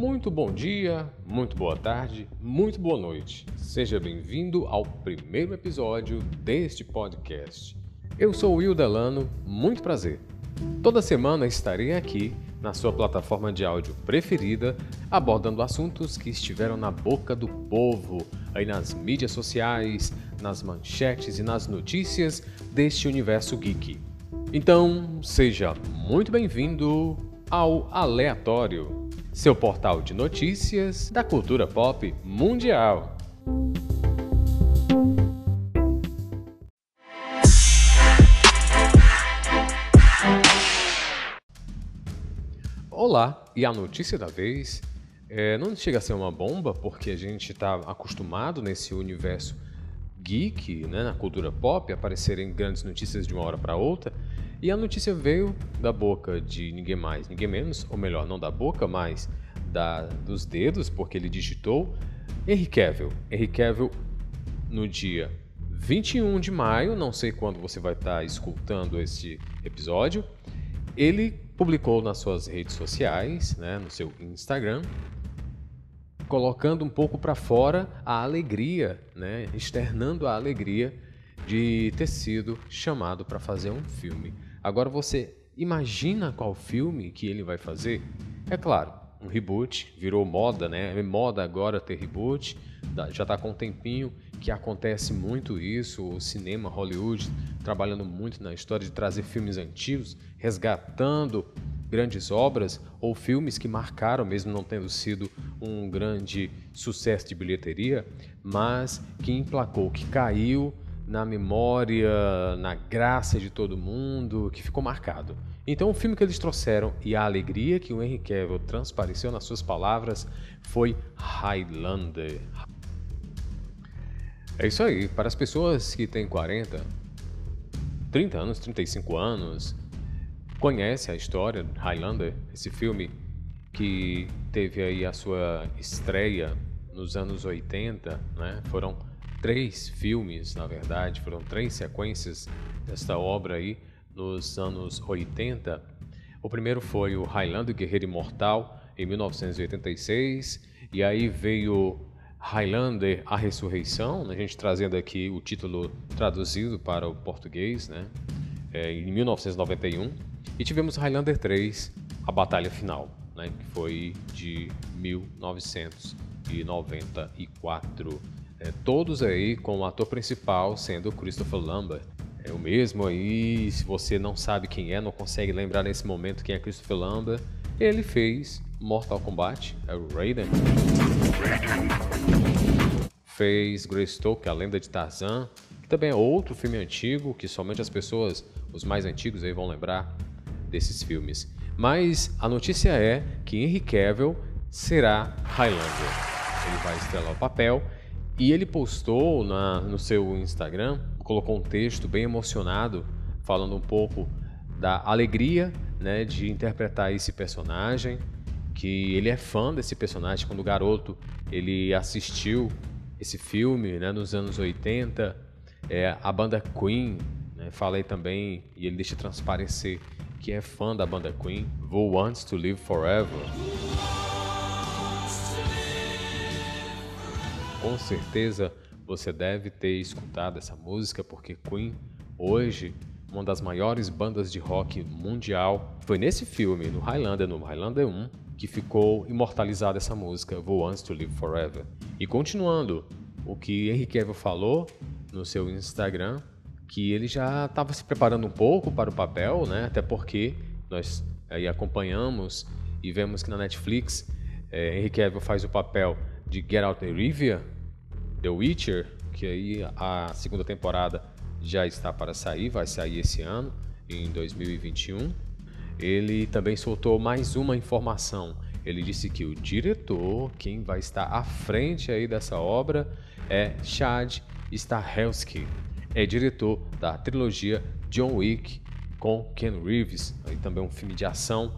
Muito bom dia, muito boa tarde, muito boa noite. Seja bem-vindo ao primeiro episódio deste podcast. Eu sou Will Delano, muito prazer. Toda semana estarei aqui na sua plataforma de áudio preferida, abordando assuntos que estiveram na boca do povo, aí nas mídias sociais, nas manchetes e nas notícias deste universo geek. Então, seja muito bem-vindo ao Aleatório, seu portal de notícias da cultura pop mundial. Olá, e a notícia da vez é, não chega a ser uma bomba, porque a gente está acostumado nesse universo geek, né, na cultura pop, aparecerem grandes notícias de uma hora para outra, e a notícia veio da boca de ninguém mais, ninguém menos, ou melhor, não da boca, mas da, dos dedos, porque ele digitou Henry Cavill. Henry Cavill no dia 21 de maio, não sei quando você vai estar escutando este episódio, ele publicou nas suas redes sociais, né, no seu Instagram, colocando um pouco para fora a alegria, né, externando a alegria de ter sido chamado para fazer um filme. Agora você imagina qual filme que ele vai fazer? É claro, um reboot, virou moda, né? É moda agora ter reboot, já está com um tempinho que acontece muito isso, o cinema Hollywood trabalhando muito na história de trazer filmes antigos, resgatando grandes obras ou filmes que marcaram, mesmo não tendo sido um grande sucesso de bilheteria, mas que emplacou, que caiu na memória, na graça de todo mundo, que ficou marcado. Então, o filme que eles trouxeram e a alegria que o Henry Cavill transpareceu nas suas palavras foi Highlander. É isso aí, para as pessoas que têm 40, 30 anos, 35 anos, conhece a história de Highlander, esse filme que teve aí a sua estreia nos anos 80, né? Foram três filmes, na verdade, foram três sequências desta obra aí nos anos 80. O primeiro foi o Highlander Guerreiro Imortal, em 1986, e aí veio Highlander A Ressurreição, né? a gente trazendo aqui o título traduzido para o português, né? É, em 1991. E tivemos Highlander 3, A Batalha Final, né? que foi de 1994. É, todos aí com o ator principal sendo Christopher Lambert. É o mesmo aí, se você não sabe quem é, não consegue lembrar nesse momento quem é Christopher Lambert, ele fez Mortal Kombat, é o Raiden. Fez Greystoke, a lenda de Tarzan, que também é outro filme antigo, que somente as pessoas, os mais antigos aí vão lembrar desses filmes. Mas a notícia é que Henry Cavill será Highlander. Ele vai estrelar o papel e ele postou na, no seu Instagram, colocou um texto bem emocionado, falando um pouco da alegria né, de interpretar esse personagem, que ele é fã desse personagem. Quando garoto ele assistiu esse filme né, nos anos 80, é, a banda Queen, né, falei também, e ele deixa transparecer que é fã da banda Queen, Who Wants to Live Forever. Com certeza você deve ter escutado essa música porque Queen hoje uma das maiores bandas de rock mundial. Foi nesse filme, no Highlander, no Highlander 1, que ficou imortalizada essa música, Who Wants to Live Forever. E continuando, o que Henry Cavill falou no seu Instagram, que ele já estava se preparando um pouco para o papel, né? Até porque nós aí acompanhamos e vemos que na Netflix é, Henry Cavill faz o papel de Get Out the Rivia, The Witcher, que aí a segunda temporada já está para sair, vai sair esse ano, em 2021. Ele também soltou mais uma informação. Ele disse que o diretor, quem vai estar à frente aí dessa obra, é Chad Stahelski. É diretor da trilogia John Wick com Ken Reeves, aí também um filme de ação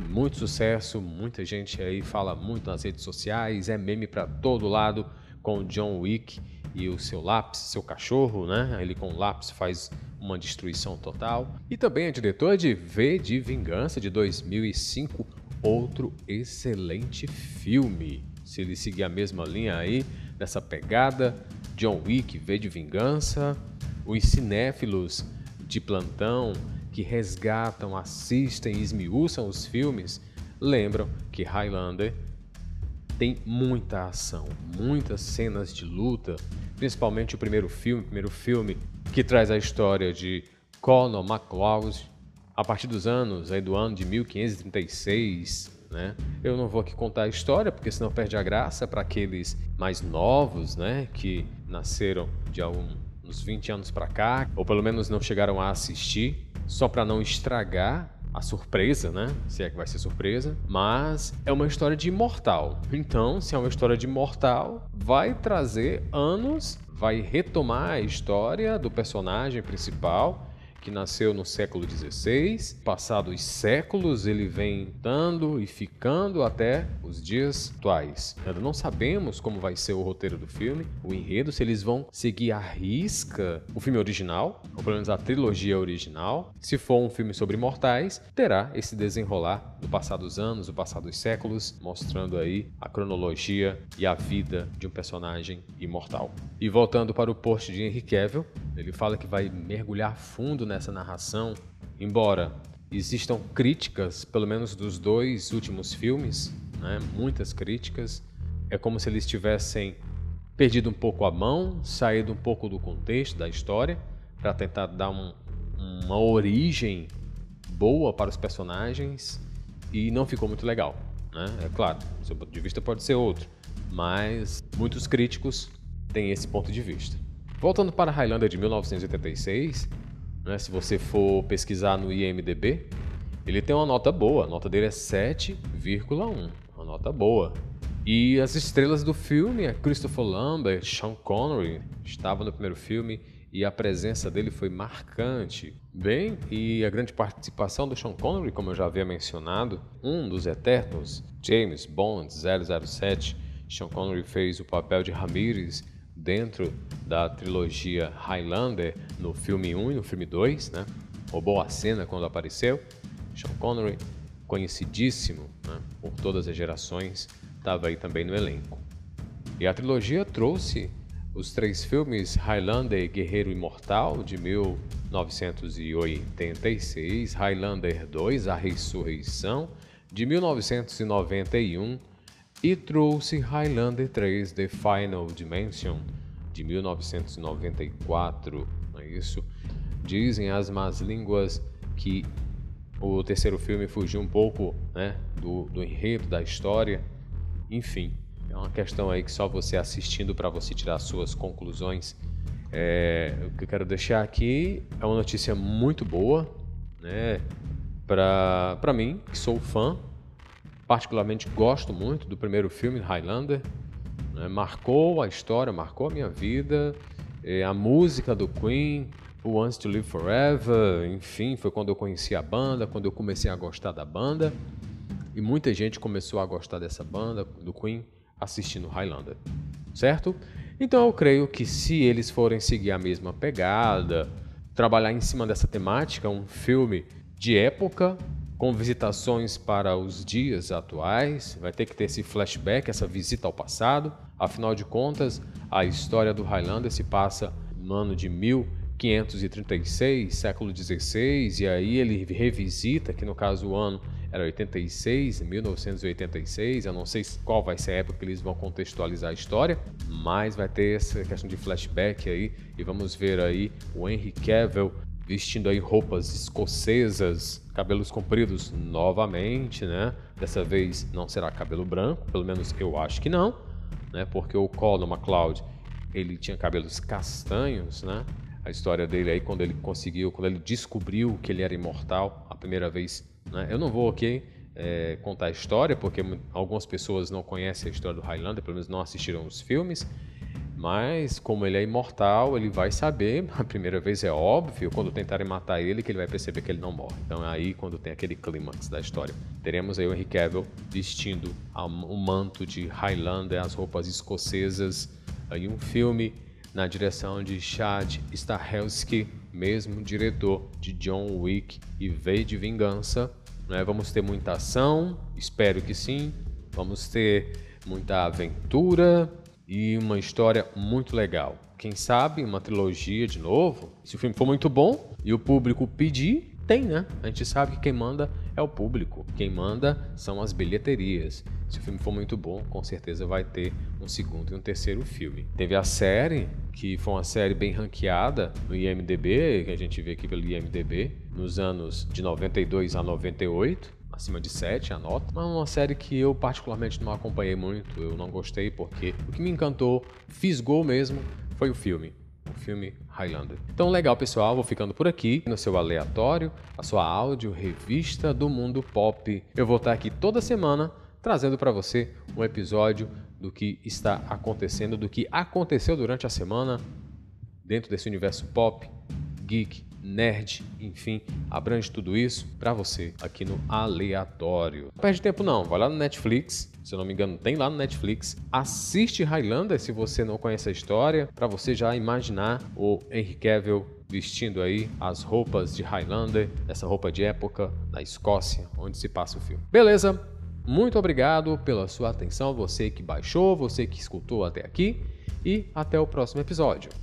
muito sucesso, muita gente aí fala muito nas redes sociais, é meme para todo lado com John Wick e o seu lápis, seu cachorro, né? Ele com o lápis faz uma destruição total. E também é diretor de V de Vingança de 2005, outro excelente filme. Se ele seguir a mesma linha aí, dessa pegada, John Wick, V de Vingança, os cinéfilos de plantão que resgatam, assistem e esmiuçam os filmes, lembram que Highlander tem muita ação, muitas cenas de luta, principalmente o primeiro filme, primeiro filme que traz a história de Conor McLeod a partir dos anos aí do ano de 1536, né? Eu não vou aqui contar a história porque senão perde a graça para aqueles mais novos, né, que nasceram de uns 20 anos para cá, ou pelo menos não chegaram a assistir, só para não estragar a surpresa, né? Se é que vai ser surpresa. Mas é uma história de imortal. Então, se é uma história de imortal, vai trazer anos, vai retomar a história do personagem principal que nasceu no século XVI. Passados séculos, ele vem dando e ficando até os dias atuais. Ainda não sabemos como vai ser o roteiro do filme, o enredo, se eles vão seguir à risca o filme original, ou pelo menos a trilogia original. Se for um filme sobre imortais, terá esse desenrolar do passar dos anos, do passar dos séculos, mostrando aí a cronologia e a vida de um personagem imortal. E voltando para o post de Henry Cavill, ele fala que vai mergulhar fundo nessa narração, embora existam críticas, pelo menos dos dois últimos filmes, né, muitas críticas, é como se eles tivessem perdido um pouco a mão, saído um pouco do contexto da história, para tentar dar um, uma origem boa para os personagens e não ficou muito legal. Né? É claro, seu ponto de vista pode ser outro, mas muitos críticos têm esse ponto de vista. Voltando para Highlander de 1986, né, se você for pesquisar no IMDB, ele tem uma nota boa, a nota dele é 7,1, uma nota boa. E as estrelas do filme é Christopher Lambert, Sean Connery, estava no primeiro filme e a presença dele foi marcante. Bem, e a grande participação do Sean Connery, como eu já havia mencionado, um dos eternos, James Bond 007. Sean Connery fez o papel de Ramirez dentro da trilogia Highlander no filme 1 e no filme 2, né? Roubou a cena quando apareceu. Sean Connery, conhecidíssimo né? por todas as gerações, estava aí também no elenco. E a trilogia trouxe os três filmes Highlander Guerreiro Imortal, de 1986, Highlander 2, A Ressurreição, de 1991, e trouxe Highlander 3 The Final Dimension de 1994. Não é isso? Dizem as más línguas que o terceiro filme fugiu um pouco né, do, do enredo, da história. Enfim, é uma questão aí que só você assistindo para você tirar suas conclusões. É, o que eu quero deixar aqui é uma notícia muito boa, né? Para mim, que sou fã particularmente gosto muito do primeiro filme, Highlander. Né? Marcou a história, marcou a minha vida. E a música do Queen, Who Wants to Live Forever, enfim, foi quando eu conheci a banda, quando eu comecei a gostar da banda. E muita gente começou a gostar dessa banda, do Queen, assistindo Highlander, certo? Então eu creio que se eles forem seguir a mesma pegada, trabalhar em cima dessa temática, um filme de época, com visitações para os dias atuais, vai ter que ter esse flashback, essa visita ao passado. Afinal de contas, a história do Highlander se passa no ano de 1536, século XVI, e aí ele revisita, que no caso o ano era 86, 1986, eu não sei qual vai ser a época que eles vão contextualizar a história, mas vai ter essa questão de flashback aí, e vamos ver aí o Henry Cavill vestindo aí roupas escocesas, cabelos compridos novamente, né? Dessa vez não será cabelo branco, pelo menos eu acho que não, né? Porque o Colin MacLeod, ele tinha cabelos castanhos, né? A história dele aí quando ele conseguiu, quando ele descobriu que ele era imortal a primeira vez, né? Eu não vou aqui é, contar a história porque algumas pessoas não conhecem a história do Highlander, pelo menos não assistiram os filmes. Mas, como ele é imortal, ele vai saber, a primeira vez é óbvio, quando tentarem matar ele, que ele vai perceber que ele não morre. Então é aí quando tem aquele clímax da história. Teremos aí o Henry Cavill vestindo o manto de Highlander, as roupas escocesas, aí um filme na direção de Chad Stahelski, mesmo diretor de John Wick e V de Vingança, Né? Vamos ter muita ação, espero que sim. Vamos ter muita aventura e uma história muito legal. Quem sabe uma trilogia de novo? Se o filme for muito bom e o público pedir, tem, né? A gente sabe que quem manda é o público, quem manda são as bilheterias. Se o filme for muito bom, com certeza vai ter um segundo e um terceiro filme. Teve a série, que foi uma série bem ranqueada no IMDb, que a gente vê aqui pelo IMDb, nos anos de 92 a 98 acima de 7 a nota. Mas é uma série que eu particularmente não acompanhei muito, eu não gostei porque o que me encantou, fisgou mesmo, foi o filme. O filme Highlander. Então, legal, pessoal. Vou ficando por aqui no seu aleatório, a sua áudio revista do mundo pop. Eu vou estar aqui toda semana trazendo para você um episódio do que está acontecendo, do que aconteceu durante a semana dentro desse universo pop, geek nerd, enfim, abrange tudo isso para você aqui no Aleatório. Não perde tempo não, vai lá no Netflix, se eu não me engano tem lá no Netflix, assiste Highlander se você não conhece a história, para você já imaginar o Henry Cavill vestindo aí as roupas de Highlander, essa roupa de época na Escócia, onde se passa o filme. Beleza? Muito obrigado pela sua atenção, você que baixou, você que escutou até aqui e até o próximo episódio.